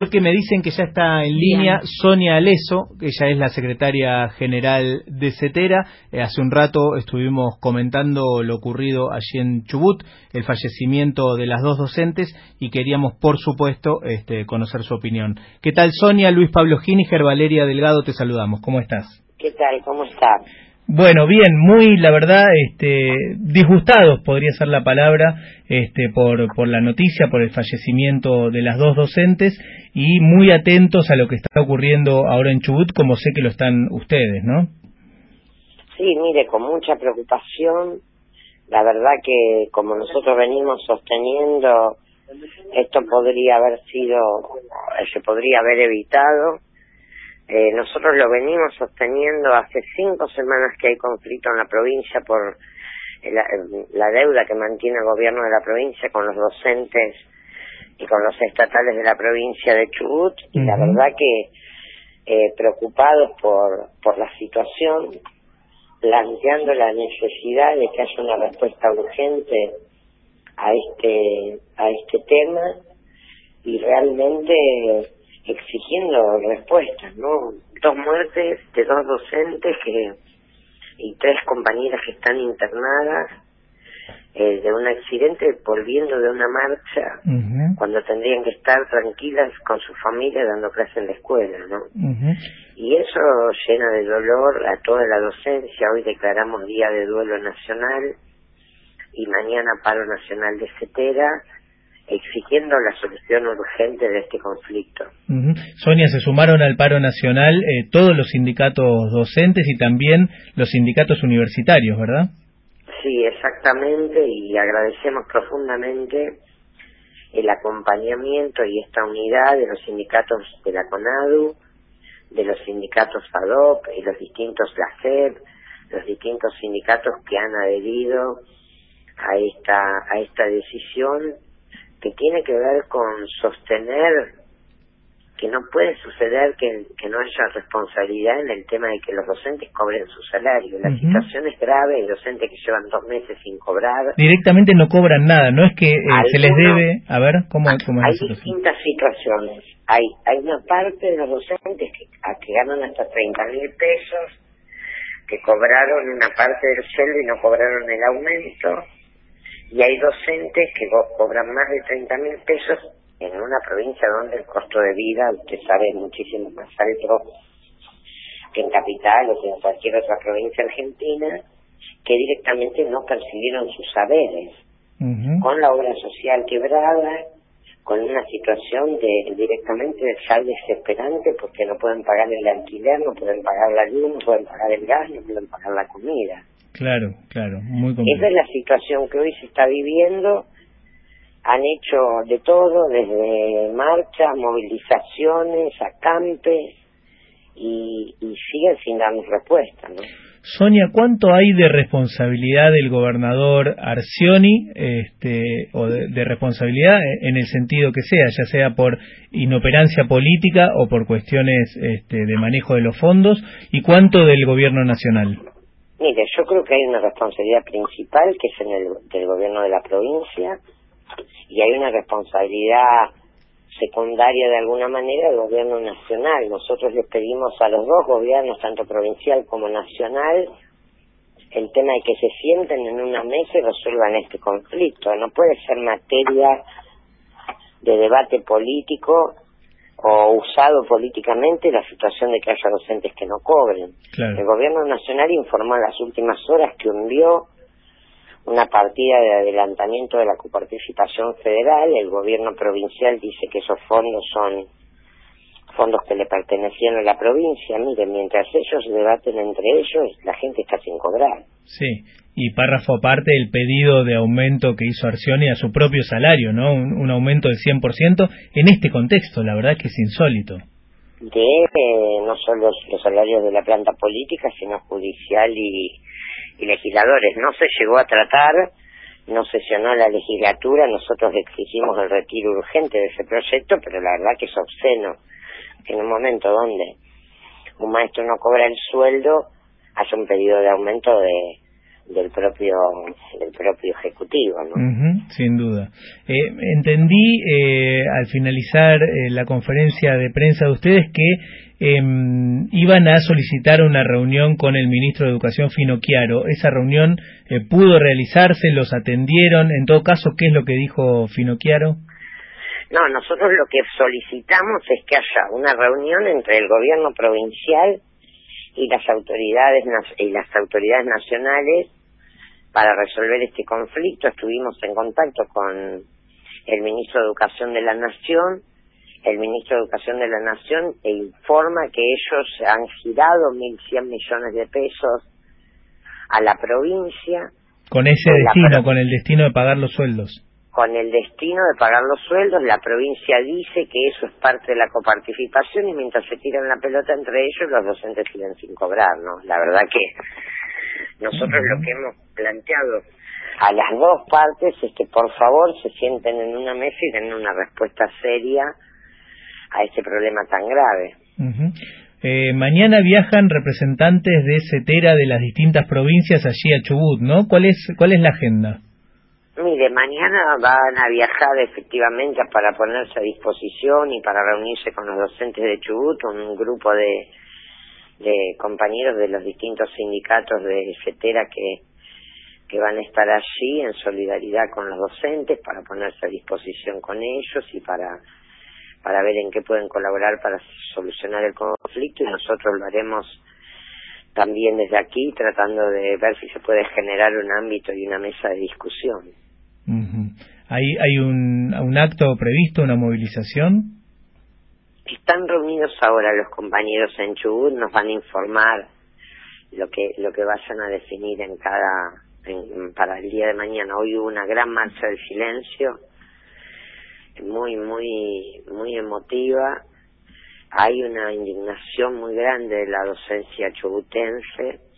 Porque me dicen que ya está en línea Sonia Aleso, que ella es la secretaria general de CETERA. Eh, hace un rato estuvimos comentando lo ocurrido allí en Chubut, el fallecimiento de las dos docentes, y queríamos, por supuesto, este, conocer su opinión. ¿Qué tal, Sonia? Luis Pablo Giniger, Valeria Delgado, te saludamos. ¿Cómo estás? ¿Qué tal? ¿Cómo estás? Bueno, bien, muy, la verdad, este, disgustados podría ser la palabra, este, por, por la noticia, por el fallecimiento de las dos docentes y muy atentos a lo que está ocurriendo ahora en Chubut, como sé que lo están ustedes, ¿no? Sí, mire, con mucha preocupación. La verdad que, como nosotros venimos sosteniendo, esto podría haber sido, se podría haber evitado eh, nosotros lo venimos sosteniendo hace cinco semanas que hay conflicto en la provincia por la, deuda que mantiene el gobierno de la provincia con los docentes y con los estatales de la provincia de Chubut. Y la verdad que eh, preocupados por, por la situación, planteando la necesidad de que haya una respuesta urgente a este a este tema. Y realmente respuestas, ¿no? Dos muertes de dos docentes que y tres compañeras que están internadas eh, de un accidente volviendo de una marcha cuando tendrían que estar tranquilas con su familia dando clase en la escuela, ¿no? Y eso llena de dolor a toda la docencia. Hoy declaramos Día de Duelo Nacional y mañana paro nacional de CETERA exigiendo la solución urgente de este conflicto. Sonia, se sumaron al paro nacional eh, todos los sindicatos docentes y también los sindicatos universitarios, ¿verdad? Sí, exactamente, y agradecemos profundamente el acompañamiento y esta unidad de los sindicatos de la CONADU, de los sindicatos ADOP y los distintos GACEP, los distintos sindicatos que han adherido a esta, a esta decisión que tiene que ver con sostener que no puede suceder que, que no haya responsabilidad en el tema de que los docentes cobren su salario. La situación es grave, hay docentes que llevan dos meses sin cobrar. Directamente no cobran nada, no es que eh, se les debe... A ver, ¿cómo, cómo Hay distintas situaciones. Hay, hay una parte de los docentes que, a que ganan hasta 30 mil pesos, que cobraron una parte del sueldo y no cobraron el aumento y hay docentes que cobran más de 30 mil pesos en una provincia donde el costo de vida, usted sabe, es muchísimo más alto que en capital o que en cualquier otra provincia argentina, que directamente no percibieron sus saberes, con la obra social quebrada, con una situación de directamente de sal desesperante porque no pueden pagar el alquiler, no pueden pagar la luz, no pueden pagar el gas, no pueden pagar la comida. Claro, claro, muy Esa es la situación que hoy se está viviendo. Han hecho de todo, desde marchas, movilizaciones, acampes, y, y siguen sin darnos respuesta, ¿no? Sonia, ¿cuánto hay de responsabilidad del gobernador Arcioni, este, o de, responsabilidad en el sentido que sea, ya sea por inoperancia política o por cuestiones este, de manejo de los fondos, y cuánto del gobierno nacional? Mire, yo creo que hay una responsabilidad principal que es en el del gobierno de la provincia y hay una responsabilidad secundaria de alguna manera del gobierno nacional. Nosotros les pedimos a los dos gobiernos, tanto provincial como nacional, el tema de que se sienten en una mesa y resuelvan este conflicto. No puede ser materia de debate político o usado políticamente la situación de que haya docentes que no cobren. El gobierno nacional informó en las últimas horas que envió una partida de adelantamiento de la coparticipación federal, el gobierno provincial dice que esos fondos son fondos que le pertenecían a la provincia. Mire, mientras ellos debaten entre ellos, la gente está sin cobrar. Sí, y párrafo aparte el pedido de aumento que hizo Arcioni a su propio salario, ¿no? Un, aumento del 100% en este contexto, la verdad que es insólito. De eh, no solo los salarios de la planta política, sino judicial y, y legisladores. No se llegó a tratar, no sesionó la legislatura, nosotros exigimos el retiro urgente de ese proyecto, pero la verdad que es obsceno en un momento donde un maestro no cobra el sueldo, haya un pedido de aumento de, del propio del propio ejecutivo ¿no? sin duda. Eh, entendí eh, al finalizar eh, la conferencia de prensa de ustedes que em, iban a solicitar una reunión con el ministro de Educación Finocchiaro esa reunión pudo realizarse los atendieron en todo caso qué es lo que dijo Finocchiaro no nosotros lo que solicitamos es que haya una reunión entre el gobierno provincial y las autoridades y las autoridades nacionales para resolver este conflicto. Estuvimos en contacto con el ministro de Educación de la Nación. El ministro de Educación de la Nación e informa que ellos han girado 1.100 millones de pesos a la provincia. Con ese destino, con el destino de pagar los sueldos. Con el destino de pagar los sueldos, la provincia dice que eso es parte de la coparticipación y mientras se tiran la pelota entre ellos, los docentes siguen sin cobrar, ¿no? La verdad que nosotros lo que hemos planteado a las dos partes es que por favor se sienten en una mesa y den una respuesta seria a este problema tan grave. eh, mañana viajan representantes de CETERA de las distintas provincias allí a Chubut, ¿no? ¿Cuál es, cuál es la agenda? Mire, mañana van a viajar efectivamente para ponerse a disposición y para reunirse con los docentes de Chubut, un grupo de de compañeros de los distintos sindicatos de FETERA que, que van a estar allí en solidaridad con los docentes para ponerse a disposición con ellos y para para ver en qué pueden colaborar para solucionar el conflicto y nosotros lo haremos también desde aquí tratando de ver si se puede generar un ámbito y una mesa de discusión. ¿Hay, hay un, acto previsto, una movilización? están reunidos ahora los compañeros en Chubut, nos van a informar lo que lo que vayan a definir en cada para el día de mañana. Hoy hubo una gran marcha del silencio, muy muy muy emotiva. Hay una indignación muy grande de la docencia chubutense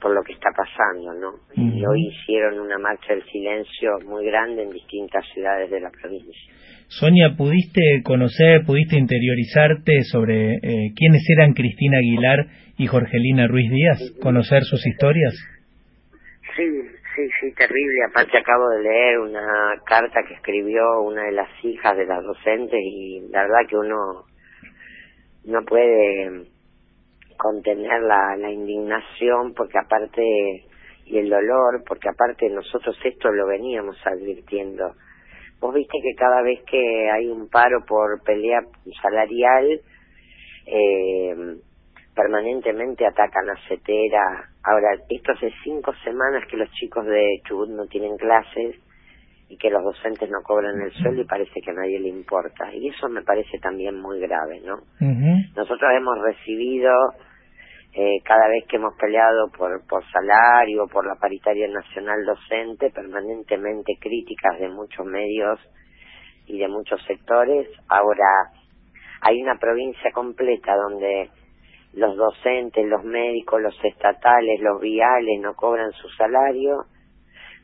por lo que está pasando, ¿no? Y hoy hicieron una marcha del silencio muy grande en distintas ciudades de la provincia. Sonia, ¿pudiste conocer, pudiste interiorizarte sobre eh, quiénes eran Cristina Aguilar y Jorgelina Ruiz Díaz? ¿Conocer sus historias? Sí, sí, sí, terrible. Aparte acabo de leer una carta que escribió una de las hijas de las docentes y la verdad que uno no puede contener la, la indignación porque aparte y el dolor porque aparte nosotros esto lo veníamos advirtiendo Vos viste que cada vez que hay un paro por pelea salarial, eh, permanentemente atacan a CETERA. Ahora, esto hace cinco semanas que los chicos de Chubut no tienen clases y que los docentes no cobran el sueldo y parece que a nadie le importa. Y eso me parece también muy grave, ¿no? Nosotros hemos recibido eh, cada vez que hemos peleado por, por salario, por la paritaria nacional docente, permanentemente críticas de muchos medios y de muchos sectores. Ahora hay una provincia completa donde los docentes, los médicos, los estatales, los viales no cobran su salario,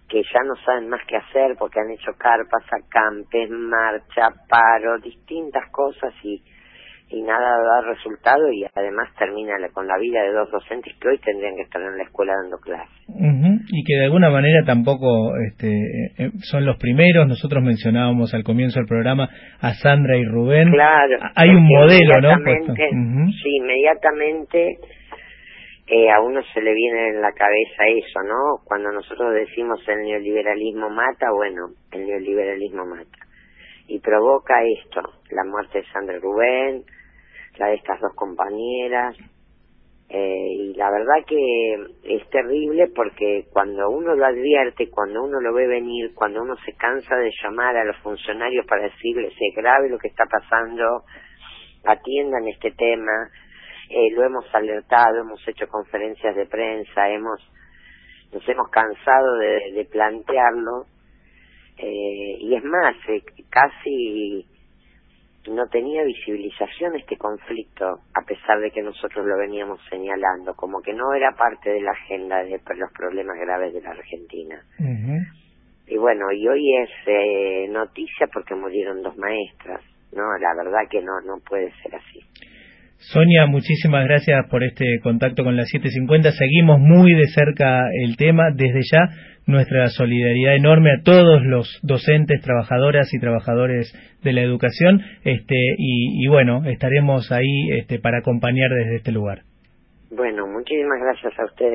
que ya no saben más qué hacer porque han hecho carpas, acampes, marcha, paro, distintas cosas y y nada da resultado y además termina con la vida de dos docentes que hoy tendrían que estar en la escuela dando clases. Y que de alguna manera tampoco este, eh, son los primeros. Nosotros mencionábamos al comienzo del programa a Sandra y Rubén. Claro. Hay un modelo, ¿no? Sí, inmediatamente eh, a uno se le viene en la cabeza eso, ¿no? Cuando nosotros decimos el neoliberalismo mata, bueno, el neoliberalismo mata. Y provoca esto, la muerte de Sandra y Rubén, la de estas dos compañeras. Eh, y la verdad que es terrible porque cuando uno lo advierte, cuando uno lo ve venir, cuando uno se cansa de llamar a los funcionarios para decirles es grave lo que está pasando, atiendan este tema, eh, lo hemos alertado, hemos hecho conferencias de prensa, hemos nos hemos cansado de, de plantearlo eh, y es más, eh, casi no tenía visibilización este conflicto, a pesar de que nosotros lo veníamos señalando, como que no era parte de la agenda de los problemas graves de la Argentina. Y bueno, y hoy es eh, noticia porque murieron dos maestras, ¿no? La verdad que no, no puede ser así. Sonia, muchísimas gracias por este contacto con la 750. Seguimos muy de cerca el tema. Desde ya, nuestra solidaridad enorme a todos los docentes, trabajadoras y trabajadores de la educación. Este, y, bueno, estaremos ahí este, para acompañar desde este lugar. Bueno, muchísimas gracias a ustedes.